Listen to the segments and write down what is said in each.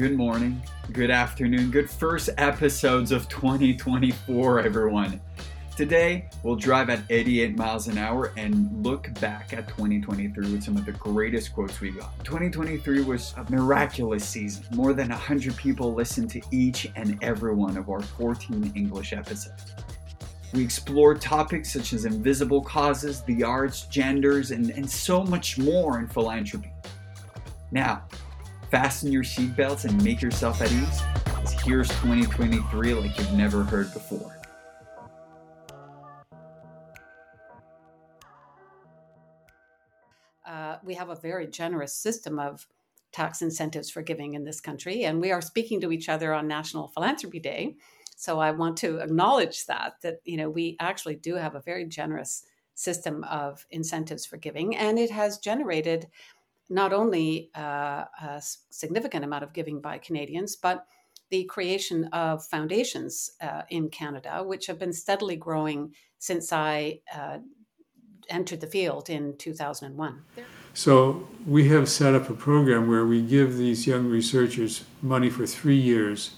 good morning, good afternoon, good first episodes of 2024, everyone. Today, we'll drive at 88 miles an hour and look back at 2023 with some of the greatest quotes we got. 2023 was a miraculous season. More than 100 people listened to each and every one of our 14 English episodes. We explored topics such as invisible causes, the arts, genders, and, and so much more in philanthropy. Now, fasten your seatbelts and make yourself at ease, as here's 2023 like you've never heard before. Uh, we have a very generous system of tax incentives for giving in this country, and we are speaking to each other on National Philanthropy Day. So I want to acknowledge that that you know we actually do have a very generous system of incentives for giving, and it has generated not only uh, a significant amount of giving by Canadians, but the creation of foundations uh, in Canada, which have been steadily growing since I uh, entered the field in 2001. So we have set up a program where we give these young researchers money for three years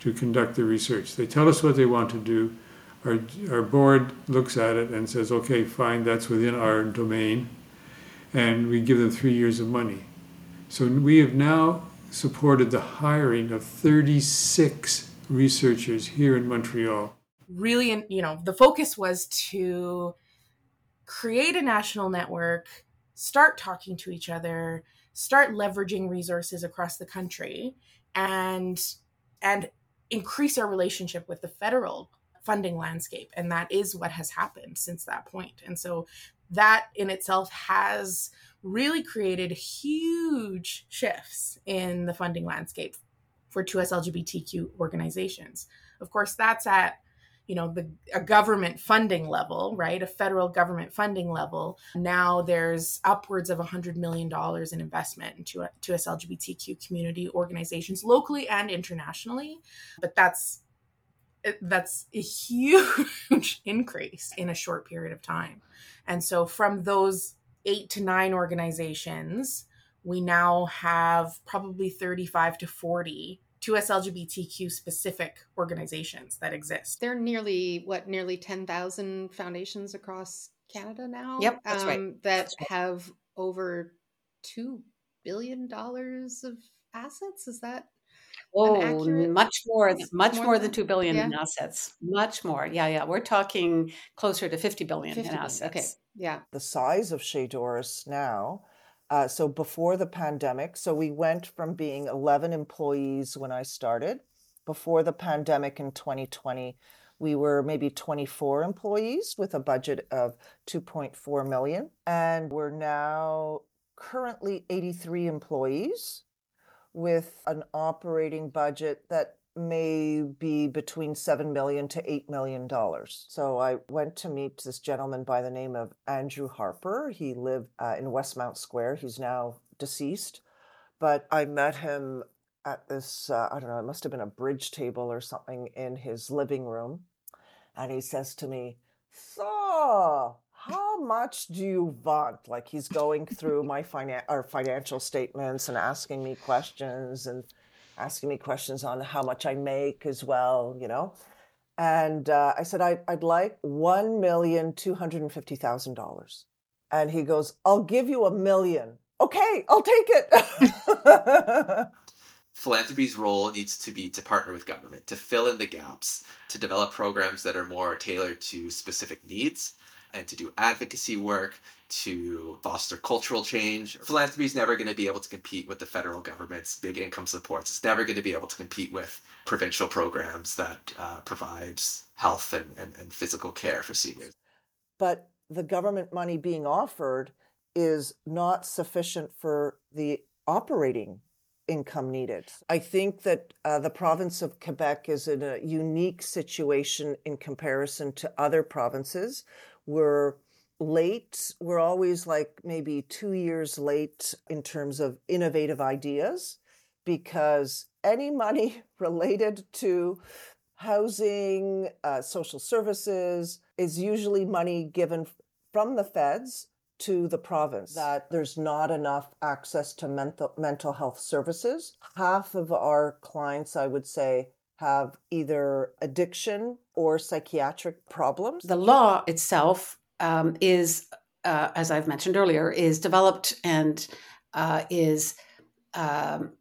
to conduct the research. They tell us what they want to do. Our, our board looks at it and says, okay, fine, that's within our domain and we give them three years of money. So we have now supported the hiring of 36 researchers here in Montreal. Really, and you know, the focus was to create a national network, start talking to each other, start leveraging resources across the country, and and increase our relationship with the federal funding landscape and that is what has happened since that point and so that in itself has really created huge shifts in the funding landscape for 2S LGBTQ organizations. Of course, that's at you know the a government funding level right? A federal government funding level. Now there's upwards of 100 million dollars in investment into 2S lgbtq community organizations locally and internationally. But that's that's a huge increase in a short period of time. And so from those eight to nine organizations, we now have probably 35 to 40 2S LGBTQ specific organizations that exist. There are nearly, what, nearly 10,000 foundations across Canada now? Yep, that's um, right. That that's right. have over $2 billion of assets. Is that Oh, much more, much more, more than two billion yeah. in assets. Much more. Yeah, yeah. We're talking closer to fifty billion 50 in billion. assets. Okay. Yeah. The size of Chez Doris now. Uh, so before the pandemic, so we went from being 11 employees when I started. Before the pandemic in 2020, we were maybe 24 employees with a budget of 2.4 million. And we're now currently 83 employees with an operating budget that may be between 7 million to 8 million dollars. So I went to meet this gentleman by the name of Andrew Harper. He lived uh, in Westmount Square. He's now deceased, but I met him at this uh, I don't know, it must have been a bridge table or something in his living room. And he says to me, "So, how much do you want? Like he's going through my finan- our financial statements and asking me questions and asking me questions on how much I make as well, you know. And uh, I said, I, I'd like one million two hundred and fifty thousand dollars. And he goes, I'll give you a million. Okay, I'll take it. Philanthropy's role needs to be to partner with government, to fill in the gaps, to develop programs that are more tailored to specific needs and to do advocacy work, to foster cultural change. Philanthropy is never going to be able to compete with the federal government's big income supports. It's never going to be able to compete with provincial programs that uh, provides health and, and, and physical care for seniors. But the government money being offered is not sufficient for the operating income needed. I think that uh, the province of Quebec is in a unique situation in comparison to other provinces we're late. We're always like maybe two years late in terms of innovative ideas because any money related to housing, uh, social services is usually money given from the feds to the province that there's not enough access to mental mental health services. Half of our clients, I would say, have either addiction or psychiatric problems. The law itself um, is, uh, as I've mentioned earlier, is developed and uh, is um,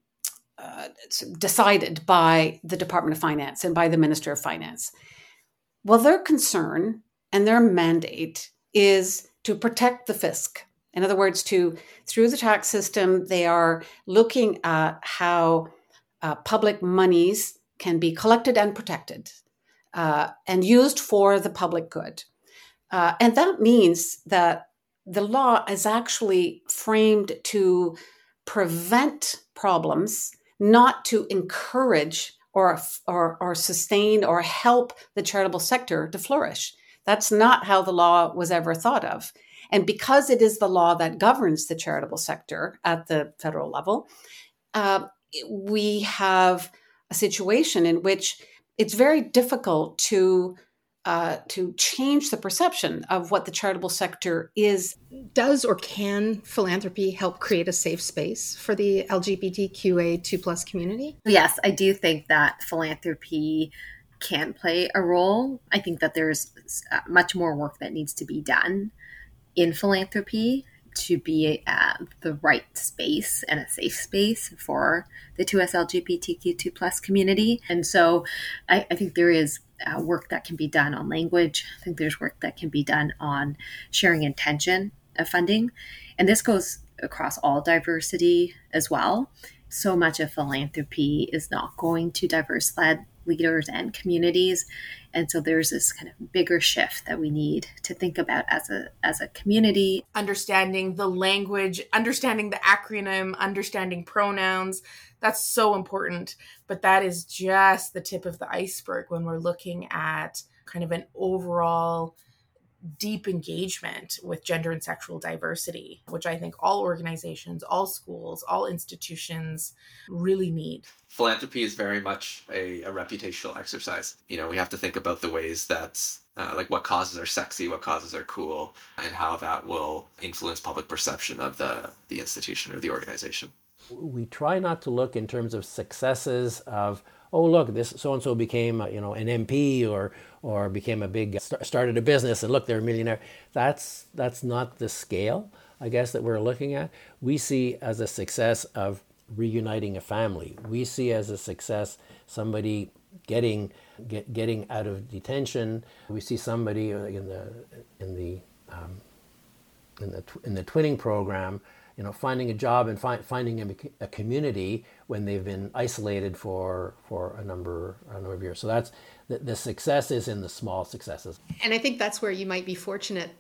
uh, decided by the Department of Finance and by the Minister of Finance. Well, their concern and their mandate is to protect the fisc. In other words, to through the tax system, they are looking at how uh, public monies can be collected and protected uh, and used for the public good. Uh, and that means that the law is actually framed to prevent problems, not to encourage or, or, or sustain or help the charitable sector to flourish. That's not how the law was ever thought of. And because it is the law that governs the charitable sector at the federal level, uh, we have a situation in which it's very difficult to uh, to change the perception of what the charitable sector is. Does or can philanthropy help create a safe space for the LGBTQA2 plus community? Yes, I do think that philanthropy can play a role. I think that there's uh, much more work that needs to be done in philanthropy to be at the right space and a safe space for the 2S LGBTQ2 plus community. And so I, I think there is uh, work that can be done on language. I think there's work that can be done on sharing intention of funding. And this goes across all diversity as well. So much of philanthropy is not going to diverse led leaders and communities. And so there's this kind of bigger shift that we need to think about as a as a community. Understanding the language understanding the acronym understanding pronouns that's so important. But that is just the tip of the iceberg when we're looking at kind of an overall deep engagement with gender and sexual diversity, which I think all organizations, all schools, all institutions really need. Philanthropy is very much a, a reputational exercise. You know, we have to think about the ways that, uh, like, what causes are sexy, what causes are cool, and how that will influence public perception of the, the institution or the organization. We try not to look in terms of successes of oh look this so and so became you know an MP or or became a big started a business and look they're a millionaire. That's that's not the scale i guess that we're looking at. We see as a success of reuniting a family. We see as a success somebody getting get, getting out of detention. We see somebody in the in the um, in the in the twinning program you know, finding a job and fi- finding a, a, community when they've been isolated for for a number a number of years. So that's the, the success is in the small successes. And I think that's where you might be fortunate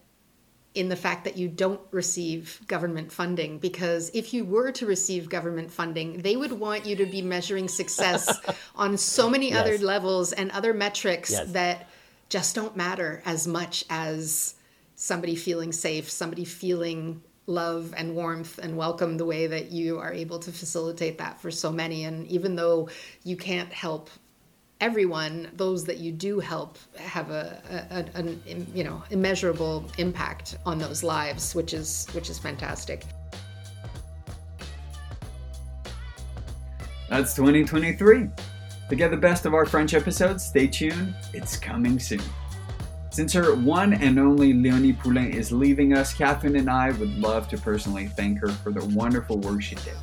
in the fact that you don't receive government funding because if you were to receive government funding they would want you to be measuring success on so many yes. other levels and other metrics yes. that just don't matter as much as somebody feeling safe somebody feeling love and warmth and welcome the way that you are able to facilitate that for so many. And even though you can't help everyone, those that you do help have a, a, a, a you know immeasurable impact on those lives, which is which is fantastic. That's 2023. To get the best of our French episodes, stay tuned. It's coming soon. Since her one and only Leonie Poulin is leaving us, Catherine and I would love to personally thank her for the wonderful work she did,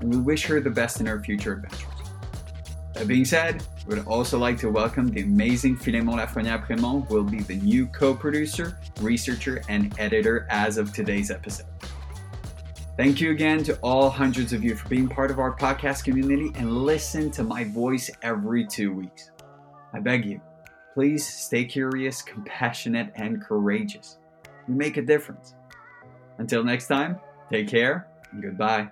and we wish her the best in her future adventures. That being said, we would also like to welcome the amazing Philemon Lafrenière-Prémont, who will be the new co-producer, researcher, and editor as of today's episode. Thank you again to all hundreds of you for being part of our podcast community and listen to my voice every two weeks. I beg you, Please stay curious, compassionate, and courageous. You make a difference. Until next time, take care and goodbye.